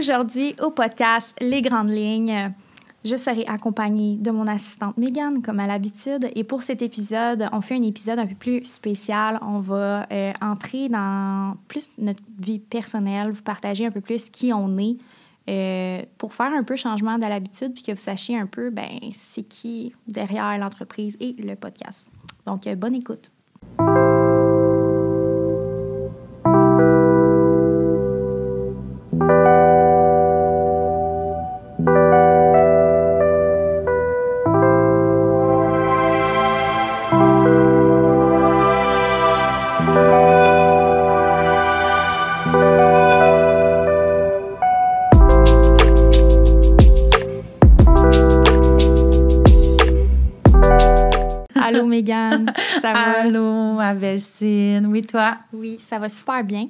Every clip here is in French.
Aujourd'hui, au podcast Les Grandes Lignes, je serai accompagnée de mon assistante Megan, comme à l'habitude. Et pour cet épisode, on fait un épisode un peu plus spécial. On va euh, entrer dans plus notre vie personnelle, vous partager un peu plus qui on est, euh, pour faire un peu changement de l'habitude, puis que vous sachiez un peu, ben, c'est qui derrière l'entreprise et le podcast. Donc, euh, bonne écoute. Toi? Oui, ça va super bien.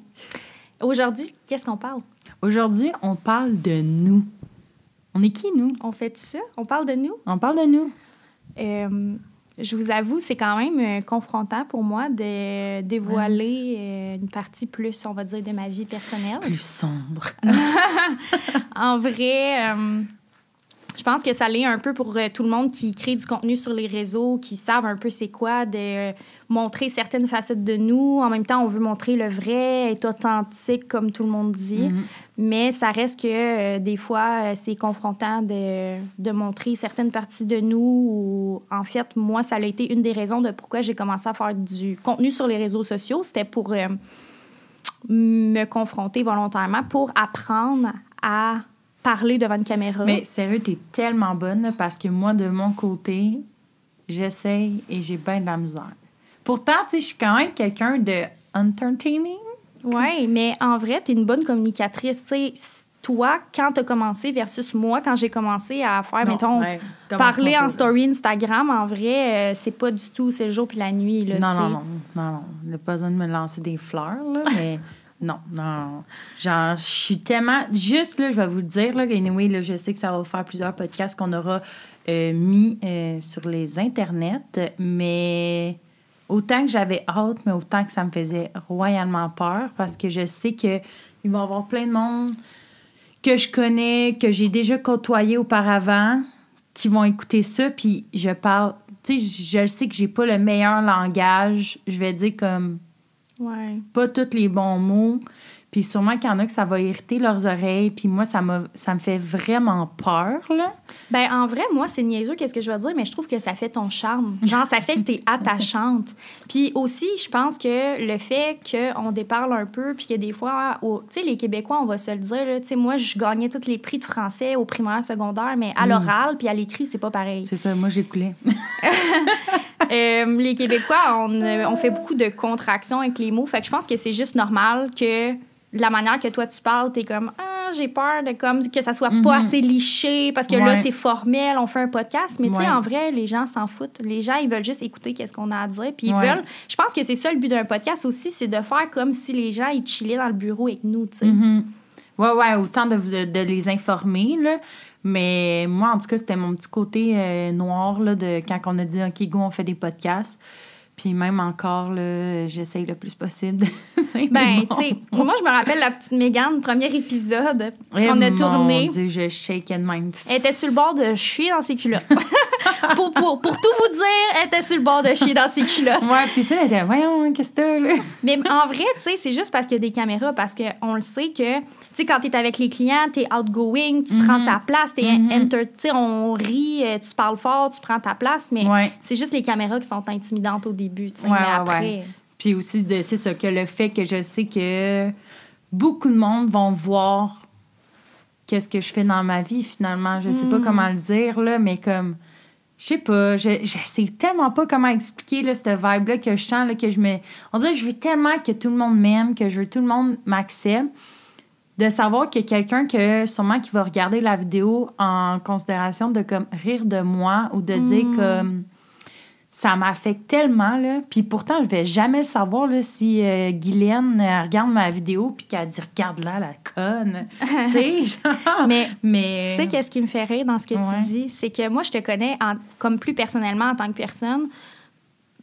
Aujourd'hui, qu'est-ce qu'on parle? Aujourd'hui, on parle de nous. On est qui, nous? On fait ça? On parle de nous? On parle de nous. Euh, je vous avoue, c'est quand même euh, confrontant pour moi de dévoiler euh, une partie plus, on va dire, de ma vie personnelle. Plus sombre. En vrai, euh, je pense que ça l'est un peu pour euh, tout le monde qui crée du contenu sur les réseaux, qui savent un peu c'est quoi, de euh, montrer certaines facettes de nous. En même temps, on veut montrer le vrai, être authentique, comme tout le monde dit. Mhm. Mais ça reste que euh, des fois, c'est confrontant de, de montrer certaines parties de nous. Ou, en fait, moi, ça a été une des raisons de pourquoi j'ai commencé à faire du contenu sur les réseaux sociaux. C'était pour me confronter volontairement, pour apprendre à parler devant une caméra. Mais sérieux, t'es tellement bonne parce que moi, de mon côté, j'essaye et j'ai bien de la misère. Pourtant, tu sais, je suis quand même quelqu'un de entertaining. Oui, mais en vrai, tu es une bonne communicatrice. Tu sais, toi, quand tu as commencé versus moi, quand j'ai commencé à faire, Non, mettons, ouais, commence parler en story Instagram, en vrai, euh, c'est pas du tout, c'est le jour puis la nuit. Là, Non, non, non, non, non. Il n'a pas besoin de me lancer des fleurs, là, mais non, non. Genre, je suis tellement... Juste, là, je vais vous le dire, là, anyway, là, je sais que ça va faire plusieurs podcasts qu'on aura euh, mis euh, sur les internets, mais autant que j'avais hâte, mais autant que ça me faisait royalement peur, parce que je sais qu'il va y avoir plein de monde que je connais, que j'ai déjà côtoyé auparavant, qui vont écouter ça, puis je parle... Tu sais, je je sais que j'ai pas le meilleur langage. Je vais dire comme Ouais. pas tous les bons mots. Puis sûrement qu'il y en a que ça va irriter leurs oreilles. Puis moi, ça, ça me fait vraiment peur, là. Ben, en vrai, moi, c'est niaiseux, qu'est-ce que je veux dire, mais je trouve que ça fait ton charme. Genre, ça fait que t'es attachante. Puis aussi, je pense que le fait qu'on déparle un peu, puis que des fois, tu sais, les Québécois, on va se le dire, là, tu sais, moi, je gagnais tous les prix de français au primaire, secondaire, mais à l'oral, puis à l'écrit, c'est pas pareil. C'est ça, moi, j'écoutais. Euh, les Québécois, on, euh, on fait beaucoup de contractions avec les mots. Fait que je pense que c'est juste normal que la manière que toi tu parles, t'es comme ah j'ai peur de comme que ça soit pas assez liché parce que là c'est formel, on fait un podcast. Mais tu sais en vrai les gens s'en foutent. Les gens ils veulent juste écouter qu'est-ce qu'on a à dire. Puis ils Ouais. veulent. Je pense que c'est ça le but d'un podcast aussi, c'est de faire comme si les gens ils chillaient dans le bureau avec nous. Tu sais. Mhm. Ouais, ouais, autant de, vous, de les informer, là. Mais moi, en tout cas, c'était mon petit côté euh, noir, là, de quand on a dit, OK, go, on fait des podcasts. Puis même encore, là, j'essaye le plus possible. Ben, bon. tu sais, moi, je me rappelle la petite Mégane, premier épisode Eh, qu'on a mon tourné. Dieu, je shake même. Elle était sur le bord de chier dans ses culottes. pour, pour, pour tout vous dire, elle était sur le bord de chier dans ses culottes. Ouais, puis ça, elle était, voyons, qu'est-ce que t'as, là? Mais en vrai, tu sais, c'est juste parce qu'il y a des caméras, parce qu'on le sait que, tu sais, quand t'es avec les clients, t'es outgoing, tu prends ta place, t'es enter- tu sais, on rit, euh, tu parles fort, tu prends ta place, mais Ouais. c'est juste les caméras qui sont intimidantes au début, tu sais, Ouais, mais après... ouais. Puis aussi, de- c'est ça, que le fait que je sais que beaucoup de monde vont voir qu'est-ce que je fais dans ma vie, finalement. Je sais pas comment le dire, là, mais comme... Je sais pas, je, je sais tellement pas comment expliquer là, cette vibe-là que je sens, là, que je me... On dirait que je veux tellement que tout le monde m'aime, que je veux que tout le monde m'accepte. De savoir qu'il y a quelqu'un que sûrement qui va regarder la vidéo en considération de comme rire de moi ou de dire comme ça m'affecte tellement, là. Puis pourtant, je vais jamais le savoir, là, si euh, Guylaine elle regarde ma vidéo puis qu'elle dit « Regarde-la, la conne! » Tu sais, genre... Mais mais... Tu sais, qu'est-ce qui me fait rire dans ce que Ouais. tu dis? C'est que moi, je te connais en- comme plus personnellement en tant que personne.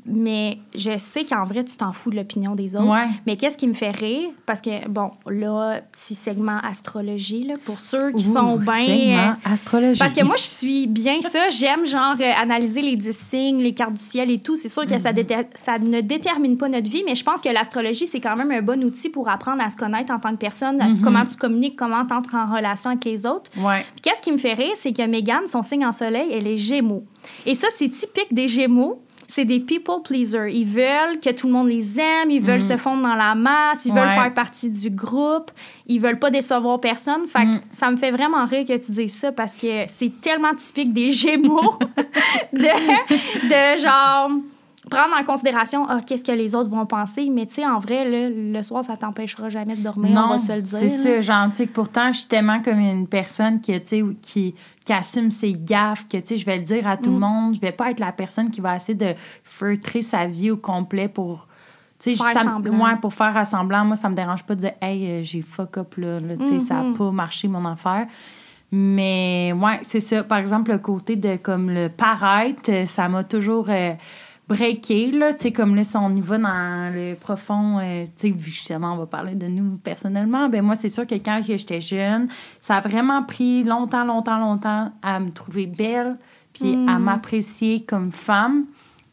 Mais je sais qu'en vrai, tu t'en fous de l'opinion des autres. Ouais. Mais qu'est-ce qui me fait rire? Parce que, bon, là, petit segment astrologie, là, pour ceux qui Ouh, sont bien. segment astrologie. Parce que moi, je suis bien ça. J'aime, genre, euh, analyser les dix signes, les cartes du ciel et tout. C'est sûr que ça, Mhm. ça ne détermine pas notre vie, mais je pense que l'astrologie, c'est quand même un bon outil pour apprendre à se connaître en tant que personne, Mhm. comment tu communiques, comment tu entres en relation avec les autres. Ouais. Qu'est-ce qui me fait rire, c'est que Megan, son signe en soleil, elle est Gémeaux. Et ça, c'est typique des Gémeaux. C'est des people pleasers. Ils veulent que tout le monde les aime, ils veulent se fondre dans la masse, ils veulent Mm. Faire partie du groupe, ils veulent pas décevoir personne. Fait que Mm. ça me fait vraiment rire que tu dises ça parce que c'est tellement typique des Gémeaux de, de genre prendre en considération ah, qu'est-ce que les autres vont penser. Mais tu sais, en vrai, là, le soir, ça t'empêchera jamais de dormir, on va se le dire. c'est ça, que pourtant, je suis tellement comme une personne qui, tu sais, qui, qui assume ses gaffes, que, tu sais, je vais le dire à tout Mm. le monde. Je vais pas être la personne qui va essayer de feutrer sa vie au complet pour... Tu sais, ouais, pour faire semblant. Moi, ça me dérange pas de dire « Hey, euh, j'ai fuck up, là. là, tu sais, ça a Mhm. pas marché, mon affaire. » Mais, ouais, c'est ça. Par exemple, le côté de, comme, le paraître, euh, ça m'a toujours... euh, breaké, là, tu sais, comme là, si on y va dans le profond, euh, tu sais, justement, on va parler de nous personnellement, ben moi, c'est sûr que quand j'étais jeune, ça a vraiment pris longtemps, longtemps, longtemps à me trouver belle, puis à m'apprécier comme femme.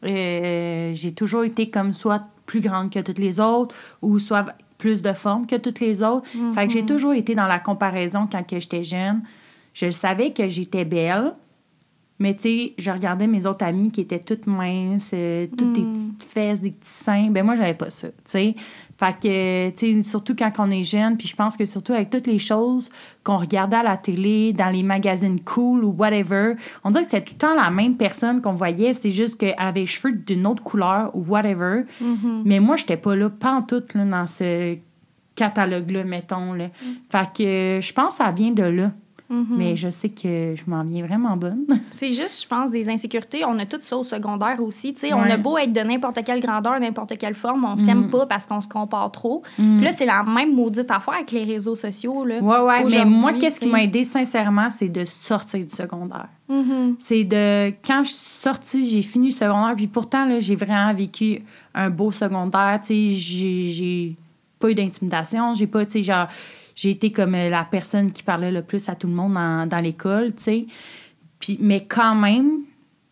Euh, j'ai toujours été comme soit plus grande que toutes les autres, ou soit plus de forme que toutes les autres. Fait que j'ai toujours été dans la comparaison quand j'étais jeune. Je savais que j'étais belle, mais tu sais, je regardais mes autres amies qui étaient toutes minces, euh, toutes des petites fesses, des petits seins. Ben moi, j'avais pas ça, tu sais. Fait que, tu sais, surtout quand on est jeune, puis je pense que surtout avec toutes les choses qu'on regardait à la télé, dans les magazines cool ou whatever, on dirait que c'était tout le temps la même personne qu'on voyait. C'est juste qu'elle avait les cheveux d'une autre couleur ou whatever. Mais moi, j'étais pas là, pas en tout, là, dans ce catalogue-là, mettons. Là. Fait que je pense que ça vient de là. Mais je sais que je m'en viens vraiment bonne. C'est juste, je pense, des insécurités. On a tout ça au secondaire aussi. On a beau être de n'importe quelle grandeur, n'importe quelle forme, on s'aime pas parce qu'on se compare trop. Mm. Puis là, c'est la même maudite affaire avec les réseaux sociaux. Là. Ouais, ouais. Mais moi, qu'est-ce qui m'a aidé sincèrement, c'est de sortir du secondaire. Mhm. C'est de. Quand je suis sortie, j'ai fini le secondaire, puis pourtant, j'ai vraiment vécu un beau secondaire. Tu sais, j'ai- j'ai pas eu d'intimidation. J'ai pas, tu sais, genre. J'ai été comme euh, la personne qui parlait le plus à tout le monde dans, dans l'école, tu sais. Puis, mais quand même,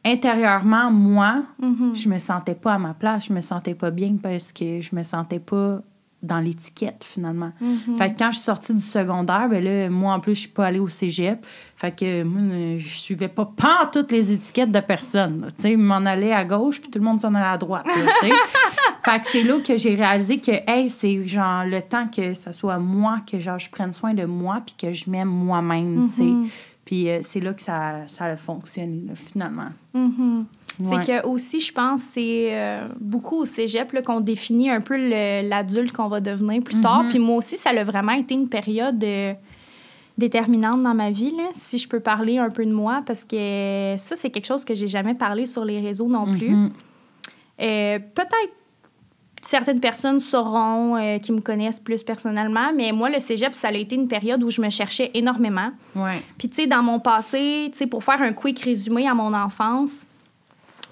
intérieurement, moi, Mhm. je me sentais pas à ma place, je me sentais pas bien parce que je me sentais pas dans l'étiquette finalement. Mhm. Fait que quand je suis sortie du secondaire, ben là, moi en plus, je suis pas allée au cégep. Fait que moi, euh, je suivais pas pas toutes les étiquettes de personne. Tu sais, m'en allais à gauche, puis tout le monde s'en allait à droite. là, fait que c'est là que j'ai réalisé que, hey, c'est genre le temps que ça soit moi, que genre je prenne soin de moi, puis que je m'aime moi-même, tu sais. Puis euh, c'est là que ça, ça là, finalement. Mhm. Ouais. C'est que aussi, je pense, c'est euh, beaucoup au cégep qu'on définit un peu l'adulte qu'on va devenir plus tard. Mhm. Puis moi aussi, ça a vraiment été une période euh, déterminante dans ma vie, là, si je peux parler un peu de moi, parce que ça, c'est quelque chose que j'ai jamais parlé sur les réseaux non plus. Mhm. Euh, Peut-être certaines personnes sauront euh, qui me connaissent plus personnellement, mais moi, le cégep, ça a été une période où je me cherchais énormément. Ouais. Puis, tu sais, dans mon passé, tu sais, pour faire un quick résumé à mon enfance,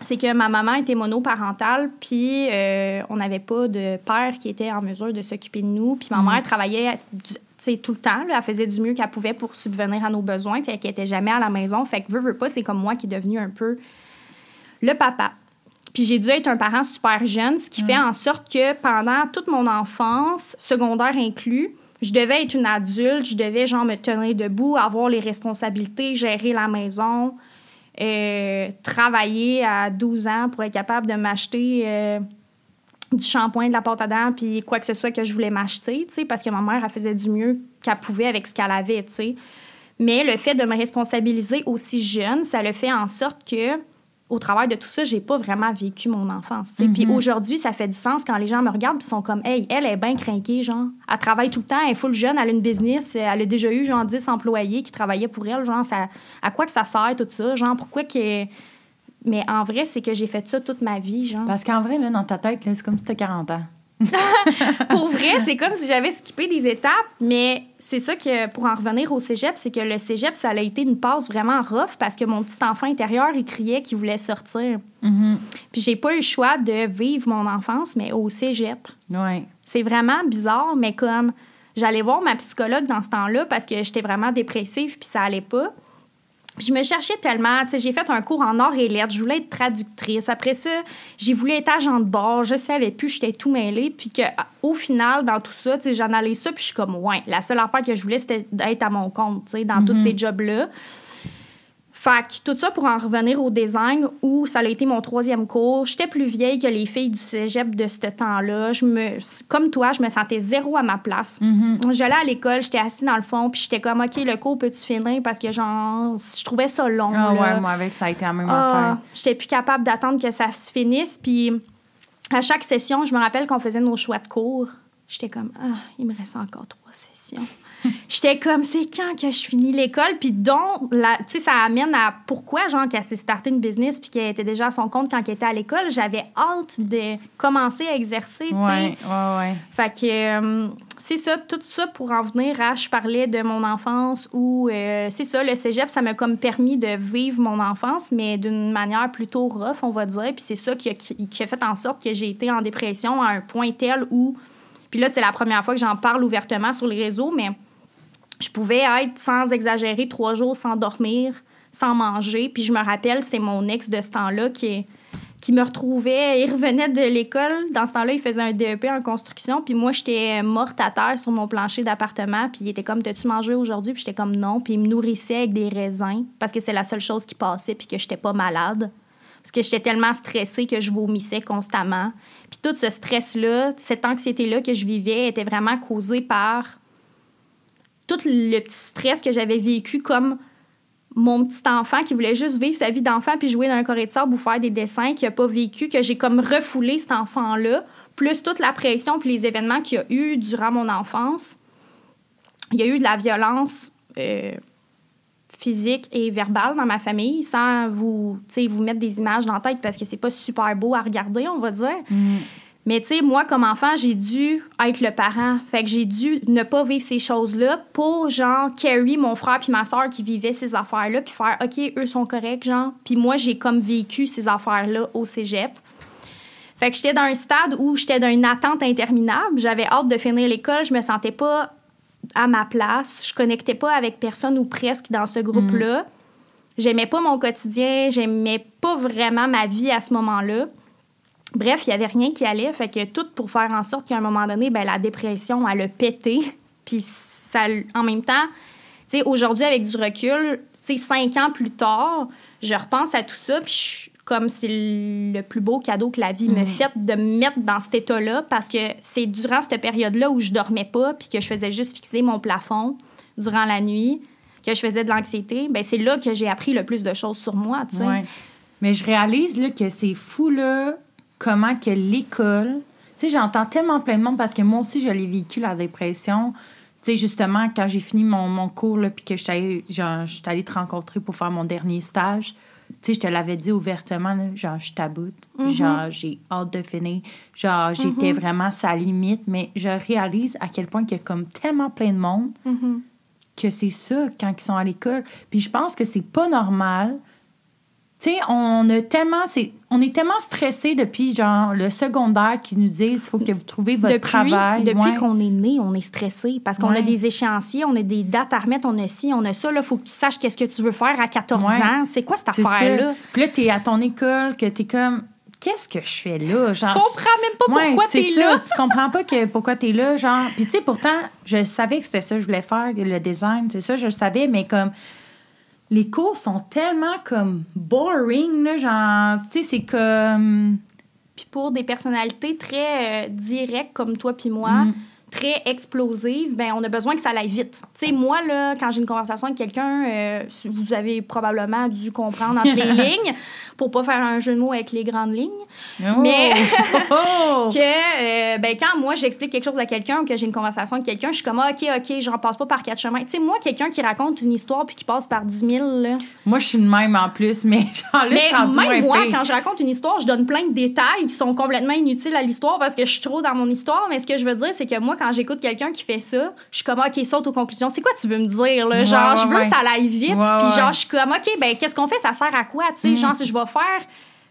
c'est que ma maman était monoparentale, puis euh, on n'avait pas de père qui était en mesure de s'occuper de nous. Puis ma mère travaillait du- tu sais, tout le temps. là. elle faisait du mieux qu'elle pouvait pour subvenir à nos besoins. Fait qu'elle était jamais à la maison. Fait que, veux, veux pas, c'est comme moi qui est devenu un peu le papa. Puis j'ai dû être un parent super jeune, ce qui fait en sorte que pendant toute mon enfance, secondaire inclus, je devais être une adulte, je devais genre me tenir debout, avoir les responsabilités, gérer la maison, euh, travailler à 12 ans pour être capable de m'acheter euh, du shampoing, de la pâte à dents, puis quoi que ce soit que je voulais m'acheter, tu sais, parce que ma mère, elle faisait du mieux qu'elle pouvait avec ce qu'elle avait, tu sais. Mais le fait de me responsabiliser aussi jeune, ça le fait en sorte que au travers de tout ça, j'ai pas vraiment vécu mon enfance. Puis aujourd'hui, ça fait du sens quand les gens me regardent et sont comme, hey, elle est bien craquée, genre. Elle travaille tout le temps, elle est full jeune, elle a une business, elle a déjà eu genre 10 employés qui travaillaient pour elle, genre, ça, à quoi que ça sert tout ça, genre, pourquoi que. Mais en vrai, c'est que j'ai fait ça toute ma vie, genre. Parce qu'en vrai, là, dans ta tête, c'est comme si tu as 40 ans. pour vrai, c'est comme si j'avais skippé des étapes, mais c'est ça que, pour en revenir au cégep, c'est que le cégep, ça a été une passe vraiment rough parce que mon petit enfant intérieur, il criait qu'il voulait sortir. Mhm. Puis j'ai pas eu le choix de vivre mon enfance, mais au cégep. Ouais. C'est vraiment bizarre, mais comme j'allais voir ma psychologue dans ce temps-là parce que j'étais vraiment dépressive puis ça allait pas. Je me cherchais tellement, tu sais, j'ai fait un cours en or et lettres, je voulais être traductrice. Après ça, j'ai voulu être agent de bord, je savais plus, j'étais tout mêlée. Puis que, au final, dans tout ça, tu sais, j'analyse ça, puis je suis comme, ouais, la seule affaire que je voulais, c'était d'être à mon compte, tu sais, dans tous ces jobs-là. Fait que tout ça pour en revenir au design où ça a été mon troisième cours. J'étais plus vieille que les filles du cégep de ce temps-là. Je me, comme toi, je me sentais zéro à ma place. J'allais à l'école, j'étais assise dans le fond, puis j'étais comme, OK, le cours, peux-tu finir? Parce que, genre, je trouvais ça long. Ah ouais, moi avec, ça a été la même Ah, affaire. J'étais plus capable d'attendre que ça se finisse. Puis à chaque session, je me rappelle qu'on faisait nos choix de cours. J'étais comme, ah, il me reste encore trois sessions. J'étais comme, c'est quand que je finis l'école? Puis donc, tu sais, ça amène à pourquoi, genre, qu'elle s'est starté une business puis qu'elle était déjà à son compte quand elle était à l'école. J'avais hâte de commencer à exercer, tu sais. Ouais, ouais, ouais. Fait que euh, c'est ça, tout ça pour en venir à, je parlais de mon enfance où, euh, c'est ça, le cégep, ça m'a comme permis de vivre mon enfance, mais d'une manière plutôt rough, on va dire. Puis c'est ça qui a, qui a fait en sorte que j'ai été en dépression à un point tel où, puis là, c'est la première fois que j'en parle ouvertement sur les réseaux, mais je pouvais être, sans exagérer, trois jours sans dormir, sans manger. Puis je me rappelle, c'est mon ex de ce temps-là qui, me retrouvait. Il revenait de l'école. Dans ce temps-là, il faisait un DEP en construction. Puis moi, j'étais morte à terre sur mon plancher d'appartement. Puis il était comme, T'as-tu mangé aujourd'hui? Puis j'étais comme, non. Puis il me nourrissait avec des raisins parce que c'est la seule chose qui passait. Puis que j'étais pas malade. Parce que j'étais tellement stressée que je vomissais constamment. Puis tout ce stress-là, cette anxiété-là que je vivais était vraiment causée par tout le petit stress que j'avais vécu comme mon petit enfant qui voulait juste vivre sa vie d'enfant puis jouer dans un carré de sable ou faire des dessins qui a pas vécu, que j'ai comme refoulé cet enfant-là, plus toute la pression puis les événements qu'il y a eu durant mon enfance. Il y a eu de la violence euh, physique et verbale dans ma famille sans vous, vous mettre des images dans la tête parce que c'est pas super beau à regarder, on va dire. Mais tu sais, moi, comme enfant, j'ai dû être le parent. Fait que j'ai dû ne pas vivre ces choses-là pour, genre, carry mon frère puis ma soeur qui vivaient ces affaires-là, puis faire, OK, eux sont corrects, genre. Puis moi, j'ai comme vécu ces affaires-là au cégep. Fait que j'étais dans un stade où j'étais dans une attente interminable. J'avais hâte de finir l'école. Je me sentais pas à ma place. Je connectais pas avec personne ou presque dans ce groupe-là. J'aimais pas mon quotidien. J'aimais pas vraiment ma vie à ce moment-là. Bref, il n'y avait rien qui allait. Fait que tout pour faire en sorte qu'à un moment donné, ben, la dépression, elle a pété. Puis ça, en même temps, tu sais, aujourd'hui, avec du recul, tu sais, cinq ans plus tard, je repense à tout ça. Puis comme c'est le plus beau cadeau que la vie me fait de me mettre dans cet état-là parce que c'est durant cette période-là où je dormais pas puis que je faisais juste fixer mon plafond durant la nuit, que je faisais de l'anxiété. Ben c'est là que j'ai appris le plus de choses sur moi, tu sais. Ouais. Mais je réalise là, que c'est fou là, comment que l'école. Tu sais, j'entends tellement plein de monde parce que moi aussi, je l'ai vécu, la dépression. Tu sais, justement, quand j'ai fini mon, mon cours, là, puis que je suis allée, te rencontrer pour faire mon dernier stage, tu sais, je te l'avais dit ouvertement, là, genre, je taboute. Genre, j'ai hâte de finir. Genre, j'étais vraiment à sa limite, mais je réalise à quel point qu'il y a comme tellement plein de monde que c'est ça quand ils sont à l'école. Puis je pense que c'est pas normal. Tu sais, on a tellement, c'est, on est tellement stressé depuis genre le secondaire qui nous disent il faut que vous trouviez votre depuis, travail. Depuis Ouais. qu'on est né, on est stressé parce qu'on a Ouais. des échéanciers, on a des dates à remettre, on a ci, on a ça. Il faut que tu saches qu'est-ce que tu veux faire à 14 Ouais. ans. C'est quoi cette affaire-là? Puis là, t'es à ton école, que t'es comme, qu'est-ce que je fais là? Tu Genre, comprends même pas Ouais, pourquoi c'est t'es là. Tu comprends pas que pourquoi t'es là, genre. Puis tu sais, pourtant, je savais que c'était ça que je voulais faire, le design, c'est ça, je le savais, mais comme les cours sont tellement comme boring, là, genre, tu sais, c'est comme. Puis pour des personnalités très euh, directes comme toi puis moi, Mm. Très explosive, ben on a besoin que ça aille vite. Tu sais, moi, là, quand j'ai une conversation avec quelqu'un, euh, vous avez probablement dû comprendre entre les lignes, pour pas faire un jeu de mots avec les grandes lignes. Oh! Mais Oh! que, euh, ben, quand moi, j'explique quelque chose à quelqu'un ou que j'ai une conversation avec quelqu'un, je suis comme, ah, OK, OK, j'en passe pas par quatre chemins. Tu sais, moi, quelqu'un qui raconte une histoire puis qui passe par 10 000, là. Moi, je suis une même en plus, mais genre là, je Mais suis même moi, pire. quand je raconte une histoire, je donne plein de détails qui sont complètement inutiles à l'histoire parce que je suis trop dans mon histoire. Mais ce que je veux dire, c'est que moi, quand j'écoute quelqu'un qui fait ça, je suis comme, OK, saute aux conclusions. C'est quoi tu veux me dire, là? Genre, ouais, je veux ouais. que ça aille vite. Puis genre, je suis comme, OK, ben, qu'est-ce qu'on fait? Ça sert à quoi? Tu sais, Mm. genre, si je vais faire.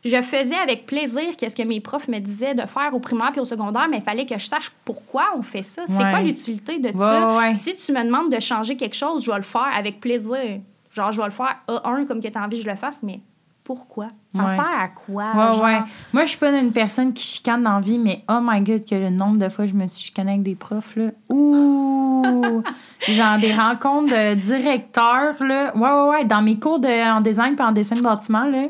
Je faisais avec plaisir qu'est-ce que mes profs me disaient de faire au primaire puis au secondaire, mais il fallait que je sache pourquoi on fait ça. C'est Ouais. quoi l'utilité de Ouais, ça? ouais, si tu me demandes de changer quelque chose, je vais le faire avec plaisir. Genre, je vais le faire A1 comme que tu as envie que je le fasse, mais pourquoi? Ça Ouais. sert à quoi? Ouais, genre? ouais. Moi, je suis pas une personne qui chicane dans la vie, mais oh my god, que le nombre de fois je me suis chicanée avec des profs, là. Ouh! genre des rencontres de directeurs, là. Ouais, ouais, ouais. Dans mes cours de, en design puis en dessin de bâtiment, là.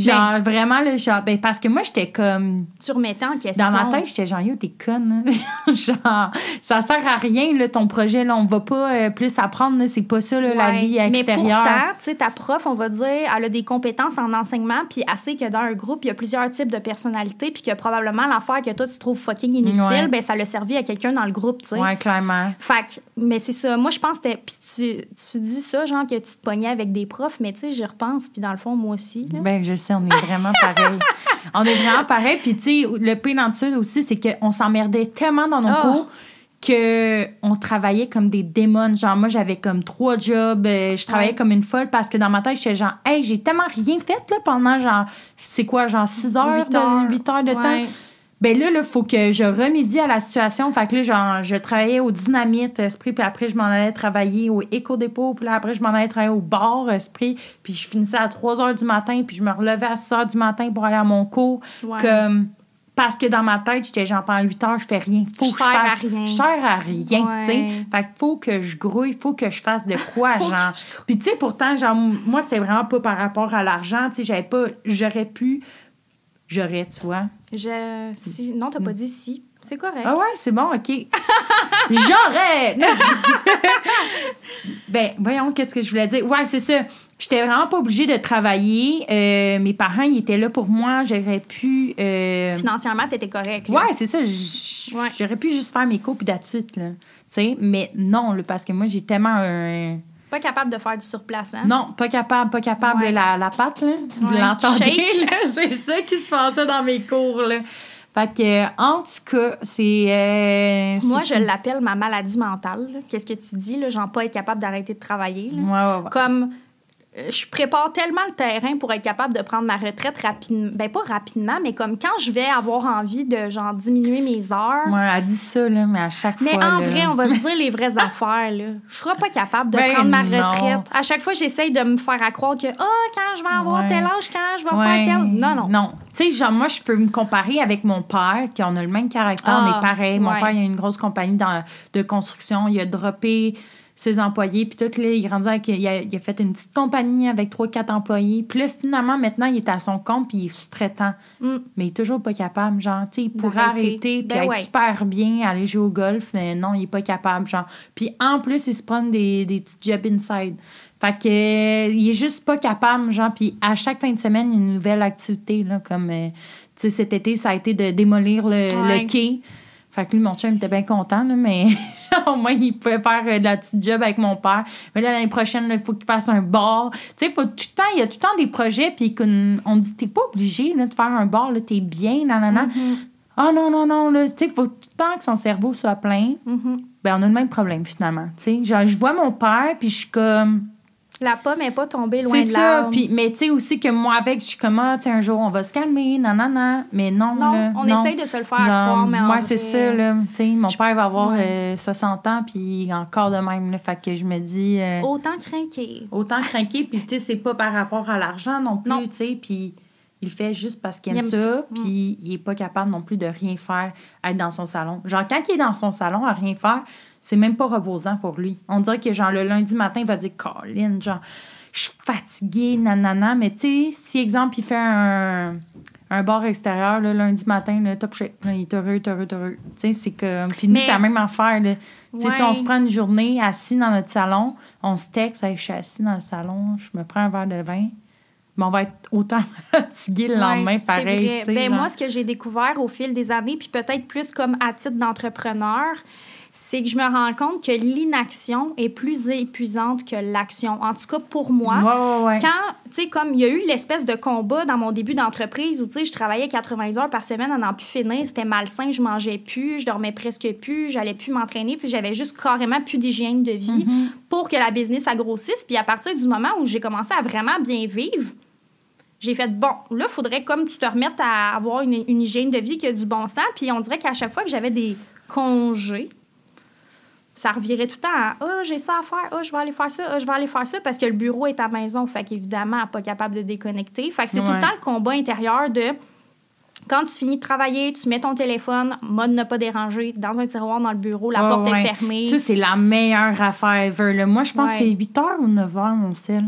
Genre, vraiment, là, genre, ben, parce que moi, j'étais comme. Tu remettais en question. Dans ma tête, j'étais genre, yo, t'es conne. hein. genre, ça sert à rien, là, ton projet, là. On va pas euh, plus apprendre. C'est pas ça, là, la vie Mais extérieure. pourtant, tu sais, ta prof, on va dire, elle a des compétences en enseignement, puis elle sait que dans un groupe, il y a plusieurs types de personnalités, puis que probablement l'affaire que toi, tu trouves fucking inutile, Ouais. ben ça l'a servi à quelqu'un dans le groupe, tu sais. ouais, clairement. Fait que, mais c'est ça. Moi, je pense que puis tu, tu dis ça, genre que tu te pognais avec des profs, mais tu sais, j'y repense, puis dans le fond, moi aussi. Là. Ben, je le sais, on est vraiment pareil. on est vraiment pareil. Puis, tu sais, le pire dans tout ça aussi, c'est qu'on s'emmerdait tellement dans nos Ah. cours que on travaillait comme des démons. Genre, moi, j'avais comme trois jobs. euh, je travaillais Ouais. comme une folle parce que dans ma tête, j'étais genre, hey, j'ai tellement rien fait là, pendant genre, c'est quoi, genre 6 heures, Huit de, heures. 8 heures de Ouais. temps. Ben là, il faut que je remédie à la situation. Fait que là, genre, je travaillais au Dynamite Esprit, puis après, je m'en allais travailler au Éco-Dépôt, puis là, après, je m'en allais travailler au bar Esprit, puis je finissais à 3 heures du matin, puis je me relevais à 6 heures du matin pour aller à mon cours. Comme, parce que dans ma tête, j'étais genre, pendant 8 heures, je fais rien. Faut Je que je sers à fasse. rien. Je sers à rien, Ouais. tu sais. Fait que faut que je grouille, faut que je fasse de quoi, genre. Puis, tu sais, pourtant, genre, moi, c'est vraiment pas par rapport à l'argent, tu sais, j'avais pas, j'aurais pu, j'aurais, tu vois. Je... Si... Non, t'as pas dit si. C'est correct. Ah ouais, c'est bon, OK. J'aurais! Ben, voyons, qu'est-ce que je voulais dire? Ouais, c'est ça. J'étais vraiment pas obligée de travailler. Euh, mes parents, ils étaient là pour moi. J'aurais pu... euh, Financièrement, t'étais correct. là. Ouais, c'est ça. Ouais. J'aurais pu juste faire mes cours puis d'attitude, là. Tu sais, mais non, là, parce que moi, j'ai tellement un... Pas capable de faire du surplaçant. Non, pas capable, pas capable, Ouais. la, la patte, là. Vous Ouais. l'entendez? C'est ça qui se passait dans mes cours, là. Fait que, en tout cas, c'est... euh, Moi, je l'appelle ma maladie mentale. Qu'est-ce que tu dis, là? Genre, pas être capable d'arrêter de travailler. là. Ouais, ouais, ouais. Comme je prépare tellement le terrain pour être capable de prendre ma retraite rapidement. Ben, pas rapidement, mais comme quand je vais avoir envie de, genre, diminuer mes heures. Ouais, elle dit ça, là, mais à chaque Mais fois. en là- vrai, on va se dire les vraies affaires. Là. Je serai pas capable de Ben prendre ma non. retraite. À chaque fois, j'essaye de me faire à croire que ah, quand je vais avoir Ouais. tel âge, quand je vais Ouais. faire tel. Non, non. Non. Tu sais, genre, moi, je peux me comparer avec mon père, qui on a le même caractère, on Ah, est pareil. Mon ouais. père, il a une grosse compagnie dans- de construction. Il a droppé ses employés, puis tout, là, il rendu avec, il a, il a fait une petite compagnie avec trois, quatre employés. Puis là, finalement, maintenant, il est à son compte, puis il est sous-traitant. Mm. Mais il est toujours pas capable, genre, tu sais, il pourrait arrêter, puis Ben être ouais. super bien, aller jouer au golf, mais non, il est pas capable, genre. Puis en plus, il se prend des, des petits jobs inside. Fait que, euh, il est juste pas capable, genre, puis à chaque fin de semaine, il y a une nouvelle activité, là, comme, euh, tu sais, cet été, ça a été de démolir le, Ouais. le quai. Fait que lui, mon chum était bien content, là, mais au moins, il pouvait faire euh, de la petite job avec mon père. Mais là, l'année prochaine, là, il faut qu'il fasse un bar. Tu sais, tout le temps, il y a tout le temps des projets, puis qu'on on dit, t'es pas obligé là, de faire un bar, là, t'es bien, nanana. Mm-hmm. Ah non, non, non, là, tu sais, faut tout le temps que son cerveau soit plein. Mhm. Ben, on a le même problème, finalement. Tu sais, genre, je vois mon père, puis je suis comme. La pomme n'est pas tombée loin C'est de ça. l'arbre. Puis, mais tu sais aussi que moi, avec, je suis comme, ah, tu sais, un jour, on va se calmer, nanana. Mais non, Non, là, on non. essaye de se le faire Genre, croire, mais moi, c'est ça, là. Tu sais, mon père va avoir Ouais. euh, 60 ans, puis encore de même, là. Fait que je me dis. euh, Autant craquer. autant craquer, puis tu sais, c'est pas par rapport à l'argent non plus, tu sais. Puis il le fait juste parce qu'il Il aime, aime ça, ça. Puis il est pas capable non plus de rien faire, être dans son salon. Genre, quand il est dans son salon à rien faire, c'est même pas reposant pour lui. On dirait que, genre, le lundi matin, il va dire, Colin, genre, je suis fatiguée, nanana. Mais tu sais, si, exemple, il fait un, un bar extérieur, là, lundi matin, top shape. Il est heureux, heureux, heureux. Tu sais, c'est comme. Puis nous, Mais- c'est la même affaire, là. Si on se prend une journée assis dans notre salon, on se texte, Hey, je suis assis dans le salon, je me prends un verre de vin, mais on va être autant fatigué le lendemain, Ouais, pareil. vrai. Ben, genre. moi, ce que j'ai découvert au fil des années, puis peut-être plus comme à titre d'entrepreneur, c'est que je me rends compte que l'inaction est plus épuisante que l'action. En tout cas, pour moi. Ouais, ouais, ouais. Quand, tu sais, comme il y a eu l'espèce de combat dans mon début d'entreprise où, tu sais, je travaillais 80 heures par semaine à n'en plus finir, c'était malsain, je mangeais plus, je dormais presque plus, j'allais plus m'entraîner, tu sais, j'avais juste carrément plus d'hygiène de vie Mm-hmm. pour que la business grossisse. Puis à partir du moment où j'ai commencé à vraiment bien vivre, j'ai fait bon, là, il faudrait comme tu te remettes à avoir une, une hygiène de vie qui a du bon sens. Puis on dirait qu'à chaque fois que j'avais des congés, ça revirait tout le temps à Ah, j'ai ça à faire, ah, je vais aller faire ça, ah, je vais aller faire ça, parce que le bureau est à la maison. Fait qu'évidemment, pas capable de déconnecter. Fait que c'est tout le temps le combat intérieur de quand tu finis de travailler, tu mets ton téléphone, mode ne pas déranger, dans un tiroir dans le bureau, la porte ouais. est fermée. Ça, c'est la meilleure affaire ever. là. Moi, je pense Ouais. que c'est 8 h ou 9 h, mon sel.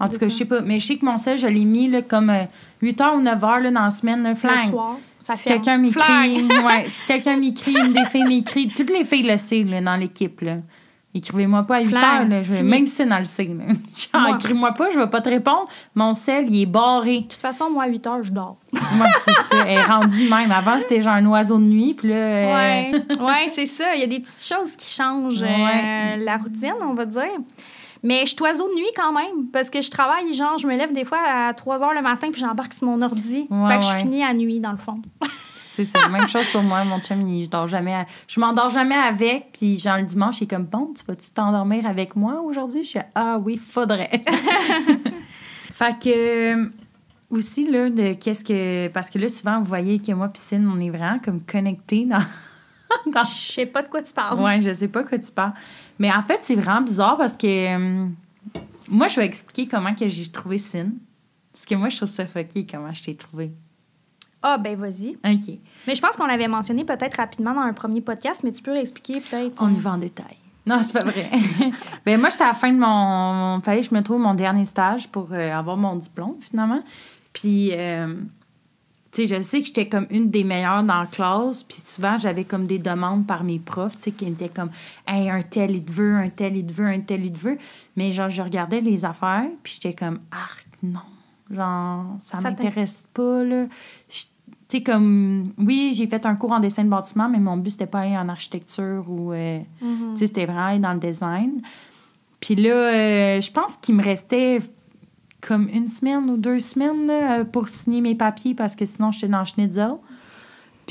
En tout cas, je sais pas. Mais je sais que mon sel, je l'ai mis là, comme euh, 8 h ou 9 h dans la semaine. Là, le flang. soir, ça si quelqu'un m'écrit, ouais, si quelqu'un m'écrit, une des filles m'écrit, toutes les filles le savent là, dans l'équipe. là. Écrivez-moi pas à 8 Flang, heures, là, je- fini. même si c'est dans le Moi. écris-moi pas, je vais pas te répondre. Mon sel, il est barré. De toute façon, moi, à 8 heures, je dors. Moi, c'est ça. Elle est rendue même. Avant, c'était genre un oiseau de nuit. Puis là, euh, Ouais, ouais c'est ça. Il y a des petites choses qui changent euh, la routine, on va dire. Mais je suis oiseau de nuit quand même, parce que je travaille, genre, je me lève des fois à 3 heures le matin, puis j'embarque sur mon ordi. Ouais, fait que je finis à nuit, dans le fond. C'est ça, même chose pour moi. Mon chum, il, je dors jamais. à- Je m'endors jamais avec. Puis, genre, le dimanche, il est comme, bon, tu vas-tu t'endormir avec moi aujourd'hui? Je suis, ah oui, faudrait. fait que, euh, aussi, là, de qu'est-ce que. Parce que là, souvent, vous voyez que moi, piscine, on est vraiment comme connectés dans. dans- Je sais pas de quoi tu parles. Ouais, je sais pas quoi tu parles. Mais en fait, c'est vraiment bizarre parce que. euh, moi, je vais expliquer comment que j'ai trouvé Sin. Parce que moi, je trouve ça fucké comment je t'ai trouvé. Ah, ben vas-y. OK. Mais je pense qu'on l'avait mentionné peut-être rapidement dans un premier podcast, mais tu peux réexpliquer peut-être. On y va en détail. Non, c'est pas vrai. ben moi, j'étais à la fin de mon... Fallait que je me trouve mon dernier stage pour euh, avoir mon diplôme, finalement. Puis, euh, tu sais, je sais que j'étais comme une des meilleures dans la classe. Puis souvent, j'avais comme des demandes par mes profs, tu sais, qui étaient comme « Hey, un tel, il te veut, un tel, il te veut, un tel, il te veut. » Mais genre, je regardais les affaires, puis j'étais comme « Arc, non. » Genre, ça m'intéresse pas, là. Tu sais, comme... Oui, j'ai fait un cours en dessin de bâtiment, mais mon but, c'était pas aller en architecture ou... euh, Mhm. tu sais, c'était vraiment aller dans le design. Puis là, euh, je pense qu'il me restait comme une semaine ou deux semaines pour signer mes papiers parce que sinon, j'étais dans Schnitzel.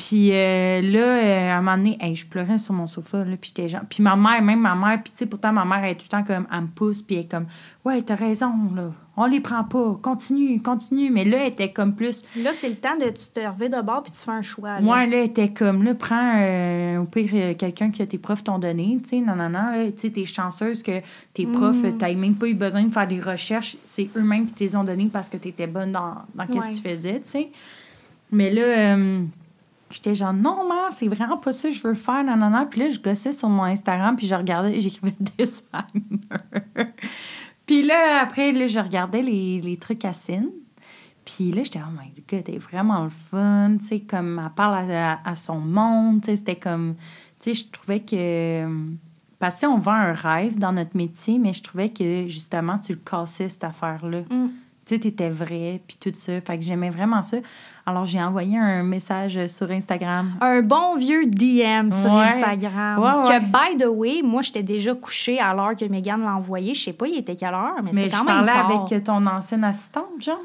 Puis euh, là, euh, à un moment donné, hey, je pleurais sur mon sofa. Là, puis j'étais genre... Puis ma mère, même ma mère, puis tu sais, pourtant, ma mère, elle est tout le temps comme, elle me pousse, puis elle est comme, ouais, t'as raison, là. On les prend pas. Continue, continue. Mais là, elle était comme plus, Là, c'est le temps de tu te lever de bord puis tu fais un choix. là. moi, là, elle était comme, là, prends euh, au pire quelqu'un que tes profs t'ont donné, tu sais, non, non, non, là, tu sais, t'es chanceuse que tes profs, Mm. t'as même pas eu besoin de faire des recherches, c'est eux-mêmes qui te les ont donné parce que t'étais bonne dans, dans qu'est-ce Ouais. que tu faisais, tu sais. Mais là, euh, j'étais genre, non, maman, c'est vraiment pas ça que je veux faire, non. Puis là, je gossais sur mon Instagram, puis je regardais, j'écrivais designer. puis là, après, là, je regardais les, les trucs à Cine. Puis là, j'étais, oh my god, elle est vraiment le fun, tu sais, comme elle parle à, son monde, tu sais, c'était comme, tu sais, je trouvais que, parce que on vend un rêve dans notre métier, mais je trouvais que, justement, tu le cassais, cette affaire-là. Mm. Tu sais, t'étais vrai, puis tout ça, fait que j'aimais vraiment ça. Alors, j'ai envoyé un message sur Instagram. Un bon vieux DM sur. Instagram. Ouais, Que, by the way, moi, j'étais déjà couchée à l'heure que Megan l'a envoyé. Je sais pas, il était quelle heure, mais, Mais c'était je quand même parlais tard. avec ton ancienne assistante, genre.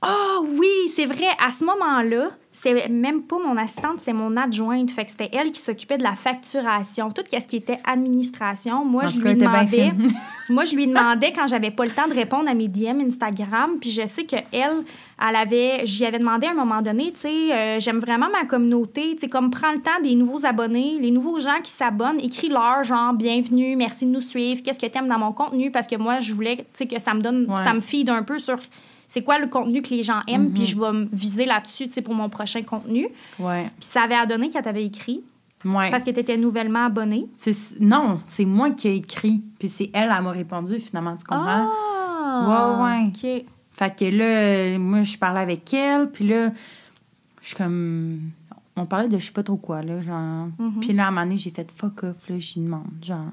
Ah oui, c'est vrai. À ce moment-là, c'est même pas mon assistante, c'est mon adjointe. Fait que c'était elle qui s'occupait de la facturation, tout ce qui était administration. Moi, En je lui demandais. moi, je lui demandais quand j'avais pas le temps de répondre à mes DM Instagram. Puis je sais que elle, elle avait, j'y avais demandé à un moment donné, tu sais, euh, j'aime vraiment ma communauté, tu sais, comme prends le temps des nouveaux abonnés, les nouveaux gens qui s'abonnent, écris-leur genre bienvenue, merci de nous suivre, qu'est-ce que t'aimes dans mon contenu? Parce que moi, je voulais, tu sais, que ça me donne, Ouais. ça me feed un peu sur c'est quoi le contenu que les gens aiment, puis je vais me viser là-dessus, tu sais, pour mon prochain contenu. Ouais. Puis ça avait donné qu'elle t'avait écrit Ouais. parce que tu étais nouvellement abonnée. Non, c'est moi qui ai écrit. Puis c'est elle, elle m'a répondu, finalement, tu comprends? Ah! Ouais, ouais. OK. Fait que là, moi, je parlais avec elle, puis là, je suis comme. On parlait de je sais pas trop quoi, là, genre. Puis là, à un moment donné, j'ai fait fuck off, là, j'y demande, genre.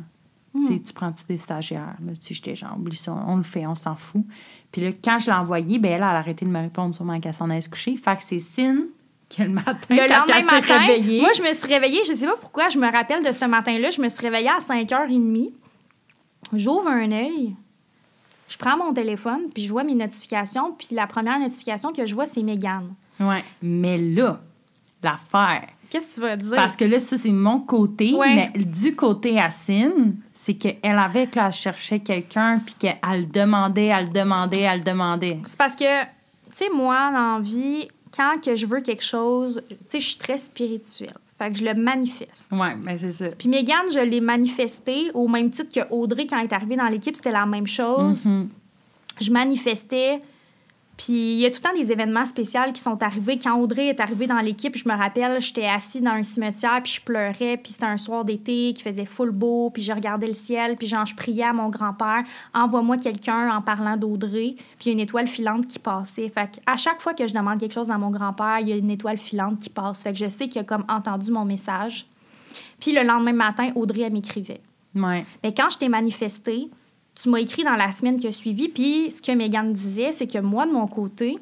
Tu sais, tu prends-tu des stagiaires? Là, j'étais genre, oublie ça, on le fait, on s'en fout. Puis là, quand je l'ai envoyé, ben elle, elle a arrêté de me répondre sûrement qu'elle s'en allait se coucher. Fait que c'est signe que le matin, Le quand lendemain elle matin, réveillée- moi, je me suis réveillée, je sais pas pourquoi, je me rappelle de ce matin-là, je me suis réveillée à 5h30. J'ouvre un œil, je prends mon téléphone, puis je vois mes notifications, puis la première notification que je vois, c'est Mégane. Ouais. Mais là, l'affaire. Qu'est-ce que tu vas dire? Parce que là, ça, c'est mon côté. Ouais. Mais du côté Assine, c'est qu'elle avait, que là, elle cherchait quelqu'un, puis qu'elle demandait, elle demandait, elle demandait. C'est parce que, tu sais, moi, dans la vie, quand que je veux quelque chose, tu sais, je suis très spirituelle. Fait que je le manifeste. Ouais, mais c'est ça. Puis Mégane, je l'ai manifesté au même titre que Audrey, quand elle est arrivée dans l'équipe, c'était la même chose. Mhm. Je manifestais. Puis il y a tout le temps des événements spéciaux qui sont arrivés. Quand Audrey est arrivée dans l'équipe, je me rappelle, j'étais assise dans un cimetière, puis je pleurais, puis c'était un soir d'été qui faisait full beau, puis je regardais le ciel, puis genre, je priais à mon grand-père, envoie-moi quelqu'un en parlant d'Audrey, puis il y a une étoile filante qui passait. Fait à chaque fois que je demande quelque chose à mon grand-père, il y a une étoile filante qui passe. Fait que je sais qu'il a comme entendu mon message. Puis le lendemain matin, Audrey, elle m'écrivait. Ouais. Mais quand je t'ai manifesté, tu m'as écrit dans la semaine qui a suivi, puis ce que Megan disait, c'est que moi, de mon côté,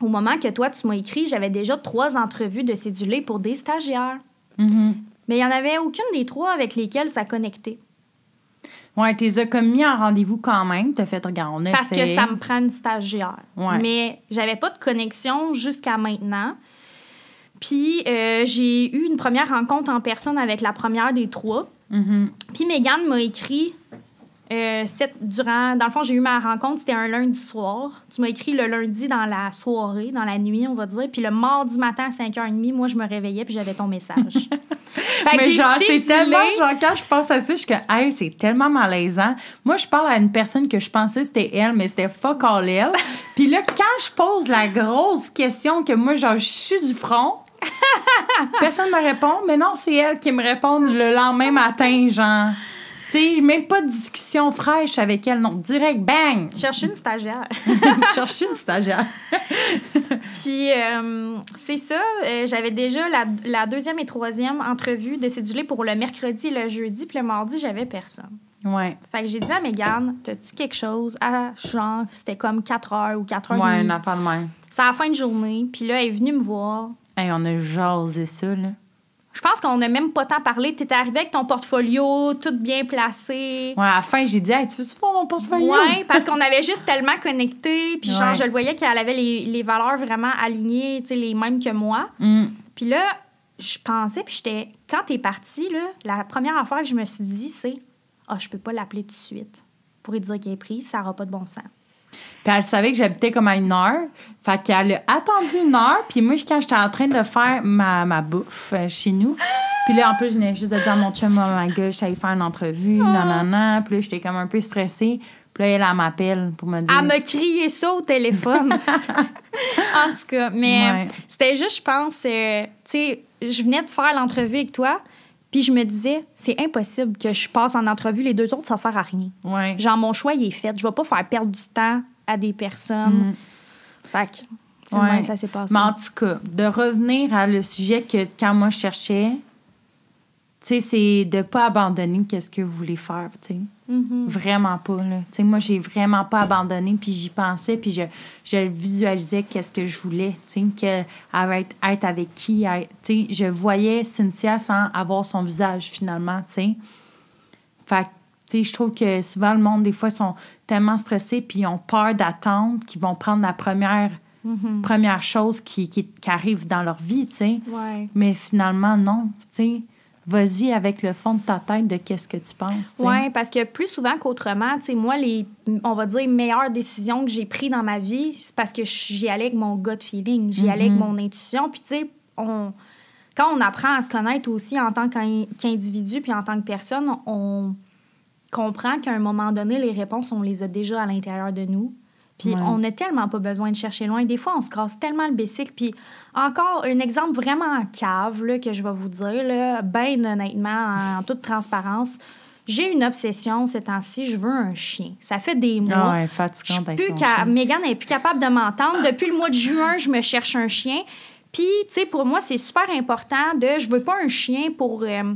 au moment que toi, tu m'as écrit, j'avais déjà trois entrevues de cédulés pour des stagiaires. Mhm. Mais il n'y en avait aucune des trois avec lesquelles ça connectait. Ouais, t'es as comme mis en rendez-vous quand même. T'as fait, regarde, on Parce que ça me prend une stagiaire. Ouais. Mais j'avais pas de connexion jusqu'à maintenant. Puis euh, j'ai eu une première rencontre en personne avec la première des trois. Mhm. Puis Megan m'a écrit euh, cette- durant. Dans le fond, j'ai eu ma rencontre, c'était un lundi soir. Tu m'as écrit le lundi dans la soirée, dans la nuit, on va dire. Puis le mardi matin à 5h30, moi, je me réveillais puis j'avais ton message. fait que Mais genre, c'est tellement, genre, quand je pense à ça, je suis que, hey, c'est tellement malaisant. Moi, je parle à une personne que je pensais c'était elle, mais c'était fuck all elle. Puis là, quand je pose la grosse question que moi, genre, je suis du front, personne me répond, mais non, c'est elle qui me répond le lendemain matin, genre. Sais, même pas de discussion fraîche avec elle, non, direct, bang! Je cherchais une stagiaire. Chercher une stagiaire. Puis euh, c'est ça, euh, j'avais déjà la, la deuxième et troisième entrevue de cédulé pour le mercredi et le jeudi. Puis le mardi, j'avais personne. Ouais. Fait que j'ai dit à Mégane, t'as-tu quelque chose? À, genre, c'était comme 4 heures ou 4 heures Ouais, une affaire de même. C'est à la fin de journée. Puis là, elle est venue me voir. Hey, on a jasé ça, là. Je pense qu'on n'a même pas tant parlé. T'étais arrivée avec ton portfolio, tout bien placé. Ouais, à la fin, j'ai dit, hey, tu veux faire mon portfolio? Ouais, parce qu'on avait juste tellement connecté. Puis genre, je le voyais qu'elle avait les, les valeurs vraiment alignées, tu sais, les mêmes que moi. Mm. Puis là, je pensais, puis j'étais... Quand t'es partie, là, la première affaire que je me suis dit, c'est « Ah, je peux pas l'appeler tout de suite. Pour lui dire qu'elle est prise, ça n'aura pas de bon sens. Puis elle savait que j'habitais comme à une heure. Fait qu'elle a attendu une heure. Puis moi, quand j'étais en train de faire ma, ma bouffe euh, chez nous, puis là, en plus, je venais juste de dire à mon chum, oh my god, j'allais faire une entrevue, non, non. Puis là, j'étais comme un peu stressée. Puis là, elle, elle m'appelle pour me dire. Elle m'a crié ça au téléphone. en tout cas, mais Ouais. c'était juste, je pense, euh, tu sais, je venais de faire l'entrevue avec toi, puis je me disais, c'est impossible que je passe en entrevue. Les deux autres, ça sert à rien. Ouais. Genre, mon choix, il est fait. Je vais pas faire perdre du temps à des personnes. Fait que, Mm. Ouais. ça s'est passé. Mais en tout cas, de revenir à le sujet que quand moi je cherchais, sais, c'est de pas abandonner qu'est-ce que vous voulez faire, tu sais. Mhm. Vraiment pas, là. Tu sais, moi, j'ai vraiment pas abandonné, puis j'y pensais, puis je, je visualisais qu'est-ce que je voulais, tu sais, être, être avec qui, tu sais, je voyais Cynthia sans avoir son visage, finalement, tu sais. Fait que, tu sais, je trouve que souvent, le monde, des fois, sont tellement stressés, puis ils ont peur d'attendre, qu'ils vont prendre la première, Mhm. première chose qui, qui, qui arrive dans leur vie, tu sais. Ouais. Mais finalement, non, tu sais. Vas-y avec le fond de ta tête de qu'est-ce que tu penses. Oui, parce que plus souvent qu'autrement, tu sais, moi, les, on va dire, meilleures décisions que j'ai prises dans ma vie, c'est parce que j'y allais avec mon gut feeling, j'y allais avec Mhm. mon intuition. Puis, tu sais, on, quand on apprend à se connaître aussi en tant qu'in- qu'individu puis en tant que personne, on comprend qu'à un moment donné, les réponses, on les a déjà à l'intérieur de nous. Puis Ouais. on n'a tellement pas besoin de chercher loin. Des fois, on se casse tellement le bicycle. Puis encore, un exemple vraiment en cave là, que je vais vous dire, là, ben honnêtement, en toute transparence, j'ai une obsession ces temps-ci, je veux un chien. Ça fait des mois. Ah ouais, Je fatigante suis avec plus ca-. Mégane n'est plus capable de m'entendre. Depuis le mois de juin, je me cherche un chien. Puis, tu sais, pour moi, c'est super important de. Je veux pas un chien pour. euh,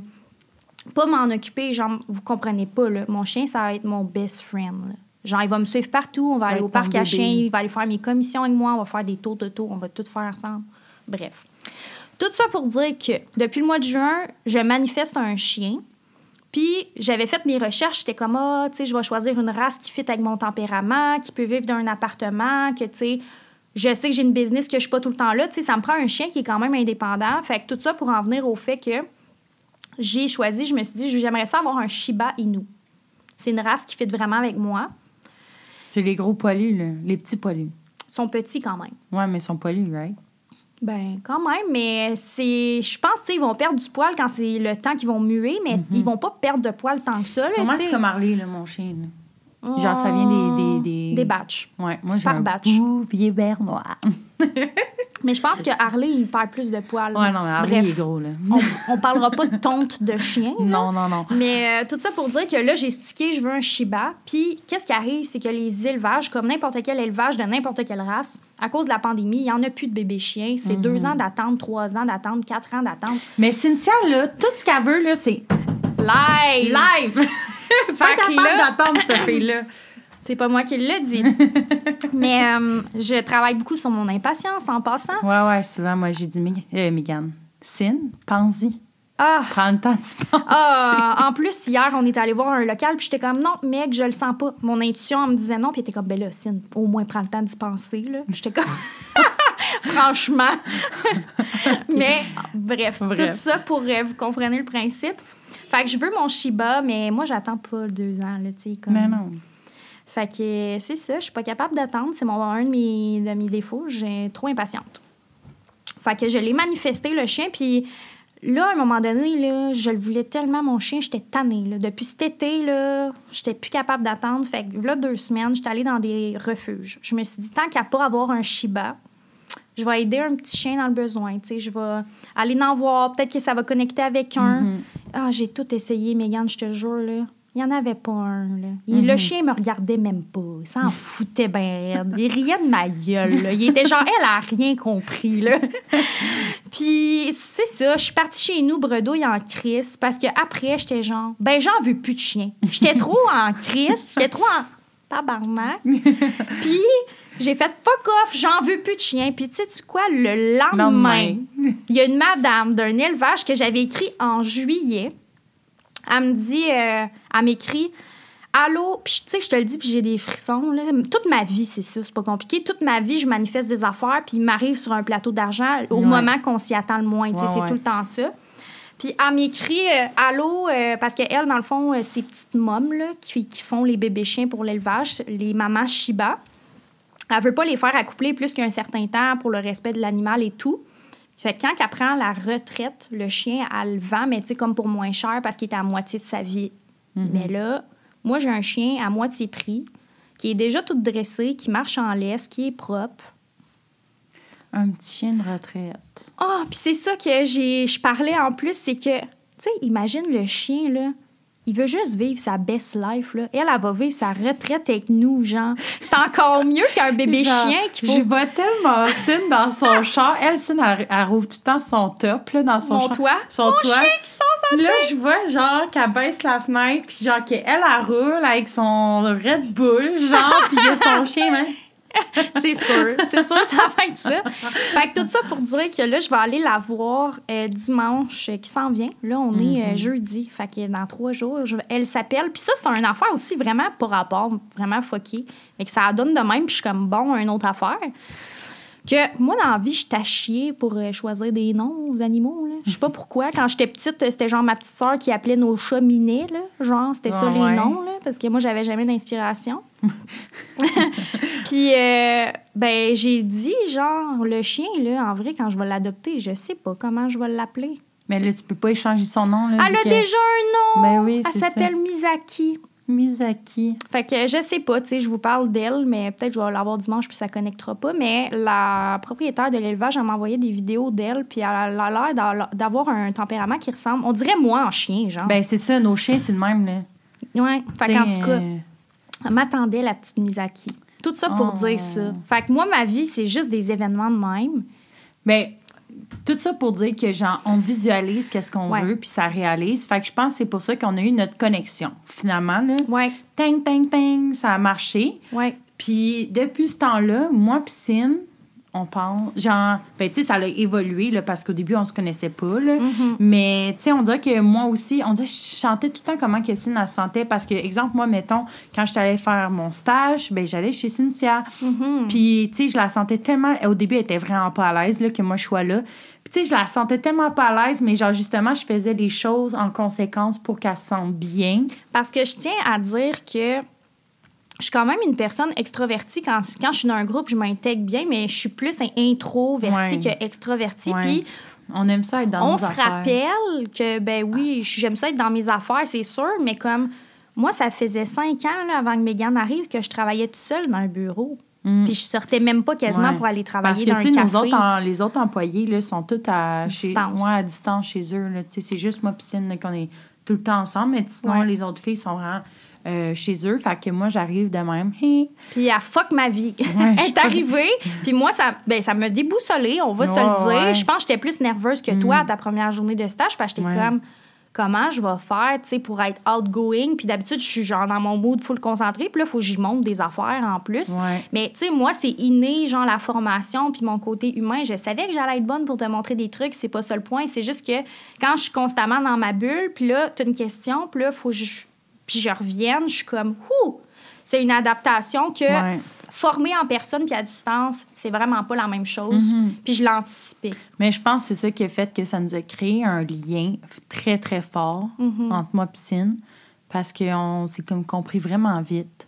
pas m'en occuper. Genre, vous comprenez pas, là. Mon chien, ça va être mon best friend, là. Genre, il va me suivre partout. On va aller au parc à bébé. chiens. Il va aller faire mes commissions avec moi. On va faire des tours de tour. On va tout faire ensemble. Bref. Tout ça pour dire que depuis le mois de juin, je manifeste un chien. Puis j'avais fait mes recherches, j'étais comme ah, tu sais, je vais choisir une race qui fit avec mon tempérament, qui peut vivre dans un appartement, que tu sais, je sais que j'ai une business que je suis pas tout le temps là, tu sais, ça me prend un chien qui est quand même indépendant. Fait que tout ça pour en venir au fait que j'ai choisi, je me suis dit j'aimerais ça avoir un Shiba Inu. C'est une race qui fit vraiment avec moi. C'est les gros poilus, là. Les petits poilus. Ils sont petits quand même. Ouais, mais ils sont poilus, right? Ben, quand même, mais c'est. Je pense, tu sais, ils vont perdre du poil quand c'est le temps qu'ils vont muer, mais ils vont pas perdre de poil tant que ça. Sûrement, c'est comme Harley, là, mon chien. là. Genre, ça vient des- des- des- Des batchs. Ouais, moi, j'ai par un bouvier vert noir. Mais je pense que Harley, il perd plus de poils. Ouais, non, mais Harley, Bref, il est gros, là. on, on parlera pas de tonte de chien. là. Non, non, non. Mais euh, tout ça pour dire que là, j'ai stické, je veux un Shiba. Puis, qu'est-ce qui arrive, c'est que les élevages, comme n'importe quel élevage de n'importe quelle race, à cause de la pandémie, il n'y en a plus de bébés chiens. C'est deux Mhm. ans d'attente, trois ans d'attente, quatre ans d'attente. Mais Cynthia, là, tout ce qu'elle veut, là, c'est Live! live! Fait que là- d'attendre, cette fille-là. C'est pas moi qui l'ai dit. Mais euh, je travaille beaucoup sur mon impatience en passant. Ouais, ouais, souvent, moi, j'ai dit, euh, Mégane, Cyn, pense-y. Ah! Prends le temps de se penser. Ah, en plus, hier, on est allé voir un local, puis j'étais comme, non, mec, je le sens pas. Mon intuition, elle me disait non, puis était comme, ben là, Cine, au moins, prends le temps d'y penser, là. J'étais comme, franchement. mais, bref, Bref. tout ça pour euh, vous comprenez le principe. Fait que je veux mon Shiba, mais moi, j'attends pas deux ans, là, tu sais. Comme... Mais non. Fait que c'est ça, je suis pas capable d'attendre. C'est mon, un de mes, de mes défauts. J'ai trop impatiente. Fait que je l'ai manifesté, le chien, puis là, à un moment donné, là, je le voulais tellement, mon chien, j'étais tannée. Là. Depuis cet été, là, j'étais plus capable d'attendre. Fait que là, deux semaines, j'étais allée dans des refuges. Je me suis dit, tant qu'à pas avoir un Shiba, je vais aider un petit chien dans le besoin. Tu sais, je vais aller en voir. Peut-être que ça va connecter avec un. Mhm. Ah, j'ai tout essayé, Mégane, je te jure, là. Il n'y en avait pas un, là. Il- Mhm. Le chien me regardait même pas. Il s'en foutait bien raide. Il riait de ma gueule, là. Il était genre, elle a rien compris, là. Puis, c'est ça. Je suis partie chez nous, bredouille en crise, parce que après j'étais genre, ben, j'en veux plus de chien. J'étais trop en crise. J'étais trop en tabarnak. Puis, j'ai fait fuck off, j'en veux plus de chien. Puis, tu sais quoi, le lendemain, Lendemain. il y a une madame d'un élevage que j'avais écrit en juillet. Elle me dit, euh, elle m'écrit, Allô, puis tu sais, je te le dis, puis j'ai des frissons. Là. Toute ma vie, c'est ça, c'est pas compliqué. Toute ma vie, je manifeste des affaires, puis il m'arrive sur un plateau d'argent au Ouais. moment qu'on s'y attend le moins. Ouais, c'est tout le temps ça. Puis elle m'écrit euh, Allô, euh, parce qu'elle, dans le fond, euh, ces petites mômes là, qui, qui font les bébés chiens pour l'élevage, les mamans Shiba, elle veut pas les faire accoupler plus qu'un certain temps pour le respect de l'animal et tout. Fait que quand elle prend la retraite, le chien, elle le vend, mais tu sais, comme pour moins cher parce qu'il est à moitié de sa vie. Mais là, moi, j'ai un chien à moitié prix, qui est déjà tout dressé, qui marche en laisse, qui est propre. Un petit chien de retraite. Ah, puis c'est ça que j'ai, je parlais en plus, c'est que, tu sais, imagine le chien, là, il veut juste vivre sa best life, là. Elle, elle va vivre sa retraite avec nous, genre. C'est encore mieux qu'un bébé Genre, chien qui Je faut vois tellement Cyn dans son char. Elle, elle, elle rouvre tout le temps son top, là, dans son mon char. toit. Son Mon toit. chien qui sort sa Là, je vois, genre, qu'elle baisse la fenêtre, puis genre, qu'elle, elle roule avec son Red Bull, genre, puis il y a son chien, hein. C'est sûr, c'est sûr, ça va être ça. Fait que tout ça pour dire que là, je vais aller la voir euh, dimanche euh, qui s'en vient. Là, on est euh, jeudi. Fait que dans trois jours, je- elle s'appelle. Puis ça, c'est une affaire aussi vraiment pour rapport, vraiment fucké. Fait que ça donne de même, puis je suis comme bon, une autre affaire. Que moi, dans la vie, je à chier pour euh, choisir des noms aux animaux. là. Je sais pas pourquoi. Quand j'étais petite, euh, c'était genre ma petite sœur qui appelait nos chats Minet. Là. Genre, c'était ça Ah les ouais. noms. Là, parce que moi, j'avais jamais d'inspiration. Puis, euh, ben, j'ai dit, genre, le chien, là, en vrai, quand je vais l'adopter, je sais pas comment je vais l'appeler. Mais là, tu peux pas échanger son nom, là. Elle a déjà un nom! Ben oui, Elle s'appelle Misaki. Misaki. Fait que je sais pas, tu sais, je vous parle d'elle, mais peut-être je vais l'avoir dimanche puis ça connectera pas. Mais la propriétaire de l'élevage, elle m'a envoyé des vidéos d'elle, puis elle a l'air d'a- d'avoir un tempérament qui ressemble. On dirait moi en chien, genre. Ben, c'est ça, nos chiens, c'est le même, là. ouais. Fait qu'en tout cas, euh, m'attendait, la petite Misaki. Tout ça pour Oh. dire ça. Fait que moi, ma vie, c'est juste des événements de même. Ben, tout ça pour dire que, genre, on visualise qu'est-ce qu'on Ouais. veut, puis ça réalise. Fait que je pense que c'est pour ça qu'on a eu notre connexion, finalement, là. Ouais, Ting, ting, ting, ça a marché. ouais. Puis depuis ce temps-là, moi puis Cine, on parle, genre, ben, tu sais, ça a évolué, là, parce qu'au début, on se connaissait pas, là. Mm-hmm. Mais, tu sais, on dirait que moi aussi, on dirait que je chantais tout le temps comment que Cine, elle se sentait. Parce que, exemple, moi, mettons, quand je allée faire mon stage, ben, j'allais chez Cynthia. Mm-hmm. Puis, tu sais, je la sentais tellement, au début, elle était vraiment pas à l'aise, là, que moi, je sois là. Puis, tu sais, je la sentais tellement pas à l'aise, mais, genre, justement, je faisais des choses en conséquence pour qu'elle se sente bien. Parce que je tiens à dire que je suis quand même une personne extrovertie. Quand, quand je suis dans un groupe, je m'intègre bien, mais je suis plus un introvertie Ouais. que extrovertie. Ouais. Puis On aime ça être dans on se affaires. rappelle que, ben oui, j'aime ça être dans mes affaires, c'est sûr, mais comme moi, ça faisait cinq ans là, avant que Megan arrive que je travaillais toute seule dans un bureau. Mm. Puis je sortais même pas quasiment Ouais. pour aller Parce travailler que, dans un café. nos autres, en- les autres employés, là, sont tous à, chez, Distance. ouais, à distance chez eux. C'est juste moi Piscine qu'on est tout le temps ensemble. Mais sinon, Ouais. les autres filles sont vraiment euh, chez eux. Fait que moi, j'arrive de même. Hey. Puis elle fuck ma vie. Ouais, elle est arrivée, puis moi, ça, ben, ça m'a déboussolé, on va se le dire. ouais. Mm. Je pense que j'étais plus nerveuse que toi à ta première journée de stage, parce que j'étais Ouais. comme, comment je vais faire, tu sais, pour être outgoing? Puis d'habitude, je suis genre dans mon mood full concentré, puis là, il faut que j'y monte des affaires en plus. Ouais. Mais tu sais, moi, c'est inné, genre la formation, puis mon côté humain. Je savais que j'allais être bonne pour te montrer des trucs, c'est pas ça le point. C'est juste que quand je suis constamment dans ma bulle, puis là, tu as une question, puis là, faut que je. Puis je revienne, je suis comme, ouh! C'est une adaptation que Ouais. former en personne puis à distance, c'est vraiment pas la même chose. Mm-hmm. Puis je l'anticipais. Mais je pense que c'est ça qui a fait que ça nous a créé un lien très, très fort Mm-hmm. entre moi et Piscine. Parce qu'on s'est comme compris vraiment vite.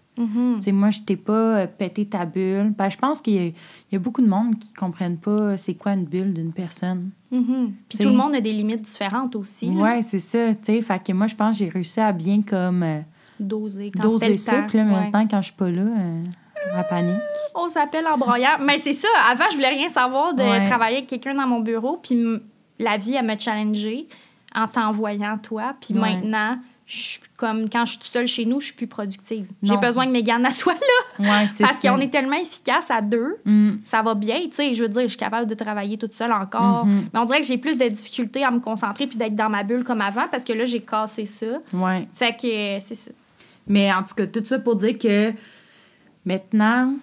Sais, moi, je t'ai pas euh, pété ta bulle. Ben, je pense qu'il y, a- il y a beaucoup de monde qui comprennent pas euh, c'est quoi une bulle d'une personne. Mhm. Puis tout le monde a des limites différentes aussi. Ouais, c'est ça. Tu sais, fait que moi, je pense que j'ai réussi à bien comme euh, Doser. Quand doser le ça. Puis là, Ouais. maintenant, quand je suis pas là, euh, la panique. On s'appelle en broyant. Mais c'est ça. Avant, je voulais rien savoir de Ouais. travailler avec quelqu'un dans mon bureau. Puis la vie, elle me challenger en t'envoyant toi. Puis Ouais. maintenant, je comme quand je suis toute seule chez nous, je suis plus productive. J'ai besoin que Mégane soit là. Ouais, c'est Parce qu'on est tellement efficace à deux. Mm. ça va bien. Tu sais, je veux dire, je suis capable de travailler toute seule encore. Mhm. Mais on dirait que j'ai plus de difficultés à me concentrer puis d'être dans ma bulle comme avant parce que là, j'ai cassé ça. Ouais. Fait que euh, c'est ça. Mais en tout cas, tout ça pour dire que maintenant,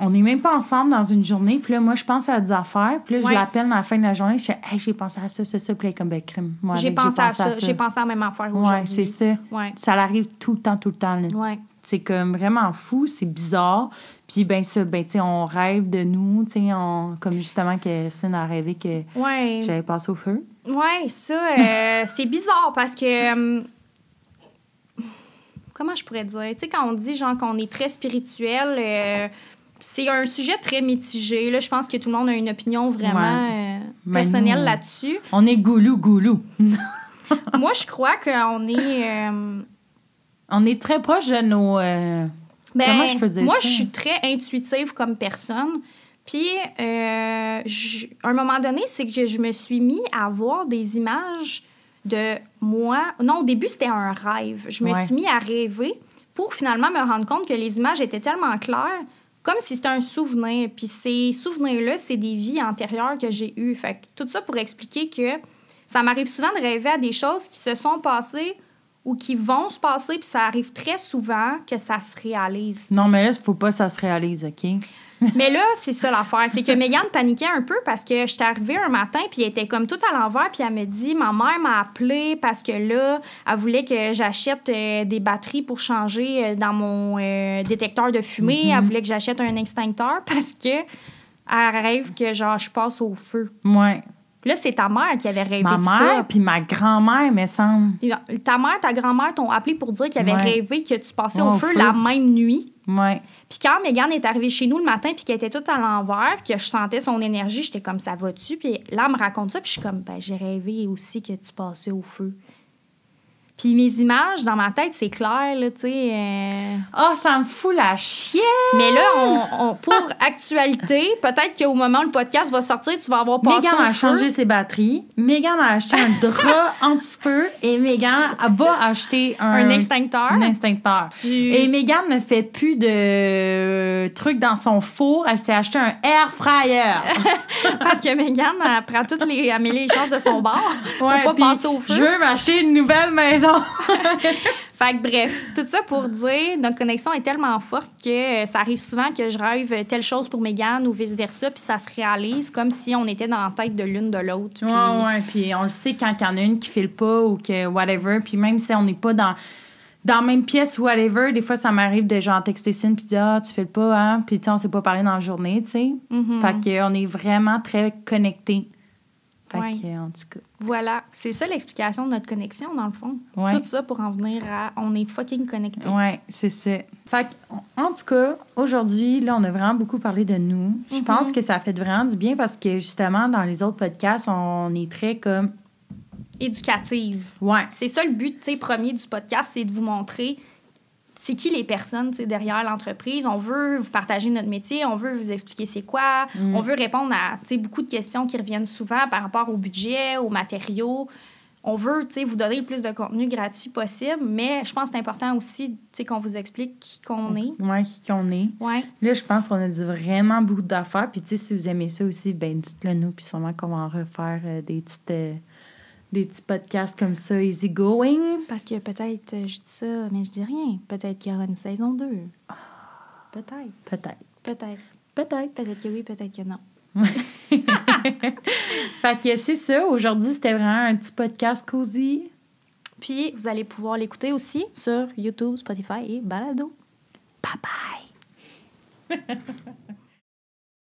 on n'est même pas ensemble dans une journée. Puis là, moi, je pense à des affaires. Puis là, je l'appelle à la fin de la journée. Je dis, hey, j'ai pensé à ça, ça, ça. Puis là, comme, ben, crime. Moi, J'ai avec, pensé, à ça. J'ai pensé à la même affaire aujourd'hui. Ouais, c'est ça. Ouais. Ça l'arrive tout le temps, tout le temps. là. Ouais. C'est comme vraiment fou, c'est bizarre. Puis ben ça, ben tu on rêve de nous, tu sais, on- comme justement que Cine a rêvé que Ouais. j'allais passer au feu. Ouais, ça, euh, c'est bizarre parce que. euh, comment je pourrais dire? Tu sais, quand on dit genre qu'on est très spirituel, euh, c'est un sujet très mitigé. Là, je pense que tout le monde a une opinion vraiment euh, Mais personnelle là-dessus. On est goulou, goulou. Moi, je crois qu'on est. euh, On est très proche de nos... euh, Ben, Comment je peux dire moi, ça? je suis très intuitive comme personne. Puis, je- à un moment donné, c'est que je me suis mis à voir des images de moi. Non, au début, c'était un rêve. Je me Ouais. suis mis à rêver pour finalement me rendre compte que les images étaient tellement claires, comme si c'était un souvenir. Puis ces souvenirs-là, c'est des vies antérieures que j'ai eues. Fait que tout ça pour expliquer que ça m'arrive souvent de rêver à des choses qui se sont passées ou qui vont se passer, puis ça arrive très souvent que ça se réalise. Non, mais là, il faut pas que ça se réalise, OK? Mais là, c'est ça l'affaire. C'est que Megan paniquait un peu parce que j'étais arrivée un matin, puis elle était comme tout à l'envers, puis elle me dit Ma mère m'a appelé parce que là, elle voulait que j'achète euh, des batteries pour changer euh, dans mon euh, détecteur de fumée. Elle voulait que j'achète un extincteur parce que elle rêve que genre je passe au feu. Ouais. Là, c'est ta mère qui avait rêvé Ma de mère ça. puis ma grand-mère, me semble. Ta mère, ta grand-mère t'ont appelé pour dire qu'ils avaient Ouais. rêvé que tu passais Ouais, au feu feu. la même nuit. Ouais. Puis quand Megan est arrivée chez nous le matin, puis qu'elle était toute à l'envers, puis que je sentais son énergie, j'étais comme ça va-tu? Puis là, elle me raconte ça, puis je suis comme ben j'ai rêvé aussi que tu passais au feu. Puis mes images, dans ma tête, c'est clair, là, tu sais. euh, Ah, ça me fout la chienne! Mais là, on, on- pour actualité, peut-être qu'au moment où le podcast va sortir, tu vas avoir passé Megan a feu. changé ses batteries. Megan a acheté un drap anti-feu. Et Megan va acheter un, un extincteur. un extincteur. Tu- Et Megan ne fait plus de trucs dans son four. Elle s'est acheté un air fryer. Parce que Megan, elle prend toutes les, elle met les chances de son bord pour Ouais, pas puis passer au feu. Je veux m'acheter une nouvelle maison. Fait que bref, tout ça pour dire, notre connexion est tellement forte que euh, ça arrive souvent que je rêve telle chose pour Megan ou vice-versa, puis ça se réalise comme si on était dans la tête de l'une de l'autre. puis- Ouais, ouais. Puis on le sait quand il y en a une qui file pas ou que whatever. Puis même si on n'est pas dans, dans la même pièce ou whatever, des fois, ça m'arrive de genre texter Cine puis dire Ah, tu files pas, hein. Puis tu on s'est pas parlé dans la journée, tu sais. Mhm. Fait qu'on est vraiment très connectés. Fait Ouais. que, en tout cas. Voilà, c'est ça l'explication de notre connexion, dans le fond. Ouais. Tout ça pour en venir à on est fucking connectés. Ouais, c'est ça. Fait que, en tout cas, aujourd'hui, là, on a vraiment beaucoup parlé de nous. Je Mhm. pense que ça fait vraiment du bien parce que, justement, dans les autres podcasts, on est très comme. Éducative. Ouais. C'est ça le but, tu sais, premier du podcast, c'est de vous montrer c'est qui les personnes, derrière l'entreprise? On veut vous partager notre métier, on veut vous expliquer c'est quoi, Mm. on veut répondre à, beaucoup de questions qui reviennent souvent par rapport au budget, aux matériaux. On veut, vous donner le plus de contenu gratuit possible, mais je pense que c'est important aussi, qu'on vous explique qui qu'on est. Ouais, qui qu'on est. Ouais. Là, je pense qu'on a dit vraiment beaucoup d'affaires. Puis, si vous aimez ça aussi, ben dites-le nous. Puis, sûrement qu'on va en refaire euh, des, petites, euh, des petits podcasts comme ça, easy going. Parce que peut-être, euh, je dis ça, mais je dis rien. Peut-être qu'il y aura une saison 2. Peut-être, Peut-être. peut-être. Peut-être. Peut-être que oui, peut-être que non. Fait que c'est ça. Aujourd'hui, c'était vraiment un petit podcast cozy. Puis, vous allez pouvoir l'écouter aussi sur YouTube, Spotify et Balado. Bye bye.